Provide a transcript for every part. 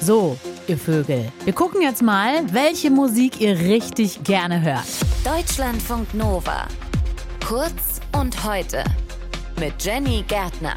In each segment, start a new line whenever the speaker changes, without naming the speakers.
So, ihr Vögel, wir gucken jetzt mal, welche Musik ihr richtig gerne hört.
Deutschlandfunk Nova. Kurz und heute. Mit Jenny Gärtner.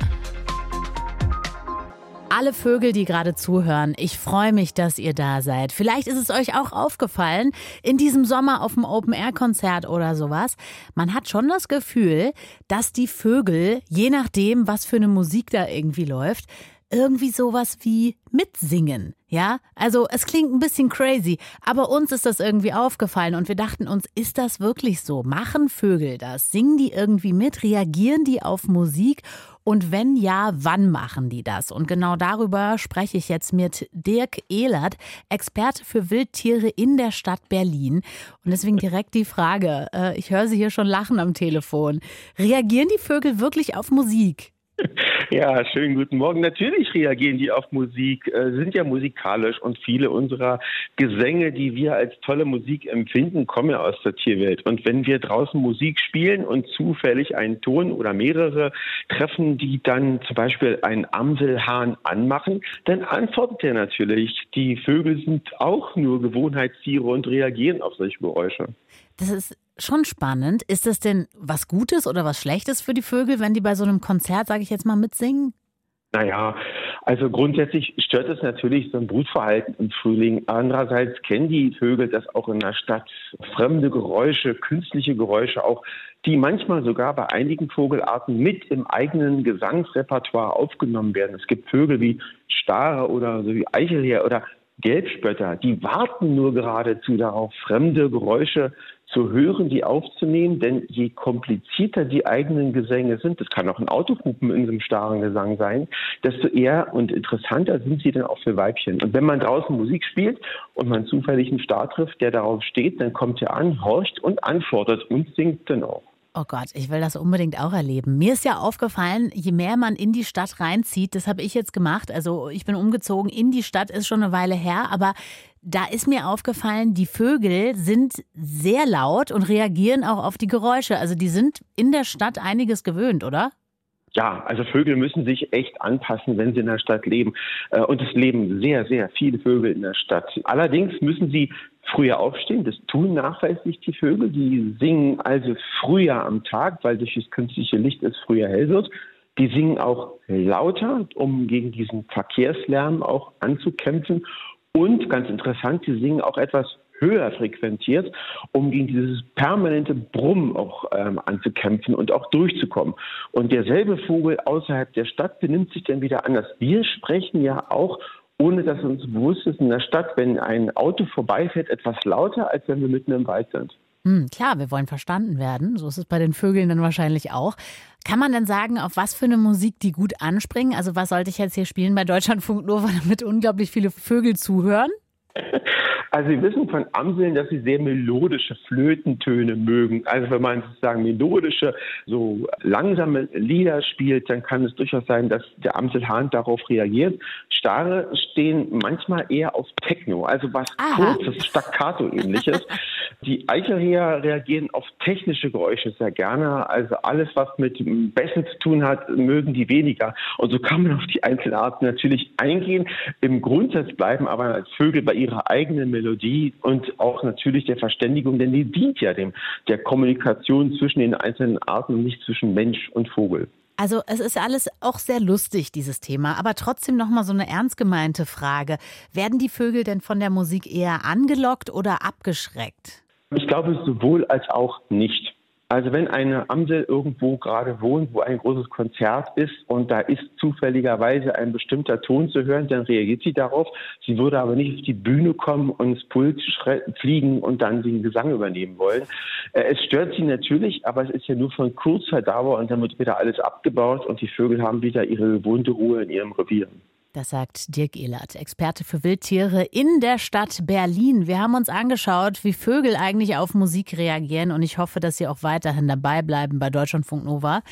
Alle Vögel, die gerade zuhören, ich freue mich, dass ihr da seid. Vielleicht ist es euch auch aufgefallen, in diesem Sommer auf dem Open-Air-Konzert oder sowas. Man hat schon das Gefühl, dass die Vögel, je nachdem, was für eine Musik da irgendwie läuft, irgendwie sowas wie mitsingen. Ja, also es klingt ein bisschen crazy, aber uns ist das irgendwie aufgefallen und wir dachten uns, ist das wirklich so? Machen Vögel das? Singen die irgendwie mit? Reagieren die auf Musik? Und wenn ja, wann machen die das? Und genau darüber spreche ich jetzt mit Dirk Ehlert, Experte für Wildtiere in der Stadt Berlin. Und deswegen direkt die Frage, äh, ich höre Sie hier schon lachen am Telefon. Reagieren die Vögel wirklich auf Musik?
Ja, schönen guten Morgen. Natürlich reagieren die auf Musik, äh, sind ja musikalisch und viele unserer Gesänge, die wir als tolle Musik empfinden, kommen ja aus der Tierwelt. Und wenn wir draußen Musik spielen und zufällig einen Ton oder mehrere treffen, die dann zum Beispiel einen Amselhahn anmachen, dann antwortet er natürlich. Die Vögel sind auch nur Gewohnheitstiere und reagieren auf solche Geräusche.
Das ist schon spannend. Ist das denn was Gutes oder was Schlechtes für die Vögel, wenn die bei so einem Konzert, sage ich jetzt mal, mitsingen?
Naja, also grundsätzlich stört es natürlich so ein Brutverhalten im Frühling. Andererseits kennen die Vögel das auch in der Stadt. Fremde Geräusche, künstliche Geräusche auch, die manchmal sogar bei einigen Vogelarten mit im eigenen Gesangsrepertoire aufgenommen werden. Es gibt Vögel wie Stare oder so wie Eichelheer oder Gelbspötter, die warten nur geradezu darauf, fremde Geräusche zu hören, die aufzunehmen, denn je komplizierter die eigenen Gesänge sind, das kann auch ein Autohupen in einem starren Gesang sein, desto eher und interessanter sind sie dann auch für Weibchen. Und wenn man draußen Musik spielt und man zufällig einen Star trifft, der darauf steht, dann kommt er an, horcht und antwortet und singt dann auch.
Oh Gott, ich will das unbedingt auch erleben. Mir ist ja aufgefallen, je mehr man in die Stadt reinzieht, das habe ich jetzt gemacht. Also ich bin umgezogen in die Stadt, ist schon eine Weile her, aber da ist mir aufgefallen, die Vögel sind sehr laut und reagieren auch auf die Geräusche. Also die sind in der Stadt einiges gewöhnt, oder?
Ja, also Vögel müssen sich echt anpassen, wenn sie in der Stadt leben. Äh, und es leben sehr, sehr viele Vögel in der Stadt. Allerdings müssen sie früher aufstehen. Das tun nachweislich die Vögel. Die singen also früher am Tag, weil durch das künstliche Licht es früher hell wird. Die singen auch lauter, um gegen diesen Verkehrslärm auch anzukämpfen. Und ganz interessant, sie singen auch etwas höher frequentiert, um gegen dieses permanente Brummen auch ähm, anzukämpfen und auch durchzukommen. Und derselbe Vogel außerhalb der Stadt benimmt sich dann wieder anders. Wir sprechen ja auch ohne dass uns bewusst ist, in der Stadt, wenn ein Auto vorbeifährt, etwas lauter, als wenn wir mitten im Wald sind.
Hm, klar, wir wollen verstanden werden. So ist es bei den Vögeln dann wahrscheinlich auch. Kann man denn sagen, auf was für eine Musik die gut anspringen? Also was sollte ich jetzt hier spielen bei Deutschlandfunk Nova, damit unglaublich viele Vögel zuhören?
Also Sie wissen von Amseln, dass sie sehr melodische Flötentöne mögen. Also wenn man sozusagen melodische, so langsame Lieder spielt, dann kann es durchaus sein, dass der Amselhahn darauf reagiert. Stare stehen manchmal eher auf Techno, also was Aha. kurzes, Staccato-ähnliches. Die Eichelheer reagieren auf technische Geräusche sehr gerne. Also alles, was mit Bässen zu tun hat, mögen die weniger. Und so kann man auf die Einzelarten natürlich eingehen. Im Grundsatz bleiben aber als Vögel bei ihrer eigenen Melodie und auch natürlich der Verständigung, denn die dient ja dem der Kommunikation zwischen den einzelnen Arten und nicht zwischen Mensch und Vogel.
Also es ist alles auch sehr lustig, dieses Thema, aber trotzdem nochmal so eine ernst gemeinte Frage. Werden die Vögel denn von der Musik eher angelockt oder abgeschreckt?
Ich glaube sowohl als auch nicht. Also wenn eine Amsel irgendwo gerade wohnt, wo ein großes Konzert ist und da ist zufälligerweise ein bestimmter Ton zu hören, dann reagiert sie darauf. Sie würde aber nicht auf die Bühne kommen und ins Pult fliegen und dann den Gesang übernehmen wollen. Äh, es stört sie natürlich, aber es ist ja nur von kurzer Dauer und dann wird wieder alles abgebaut und die Vögel haben wieder ihre gewohnte Ruhe in ihrem Revier.
Das sagt Dirk Ehlert, Experte für Wildtiere in der Stadt Berlin. Wir haben uns angeschaut, wie Vögel eigentlich auf Musik reagieren und ich hoffe, dass Sie auch weiterhin dabei bleiben bei Deutschlandfunk Nova.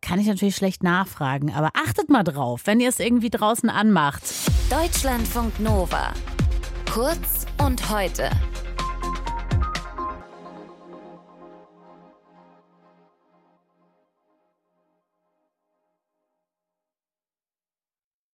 Kann ich natürlich schlecht nachfragen, aber achtet mal drauf, wenn ihr es irgendwie draußen anmacht.
Deutschlandfunk Nova. Kurz und heute.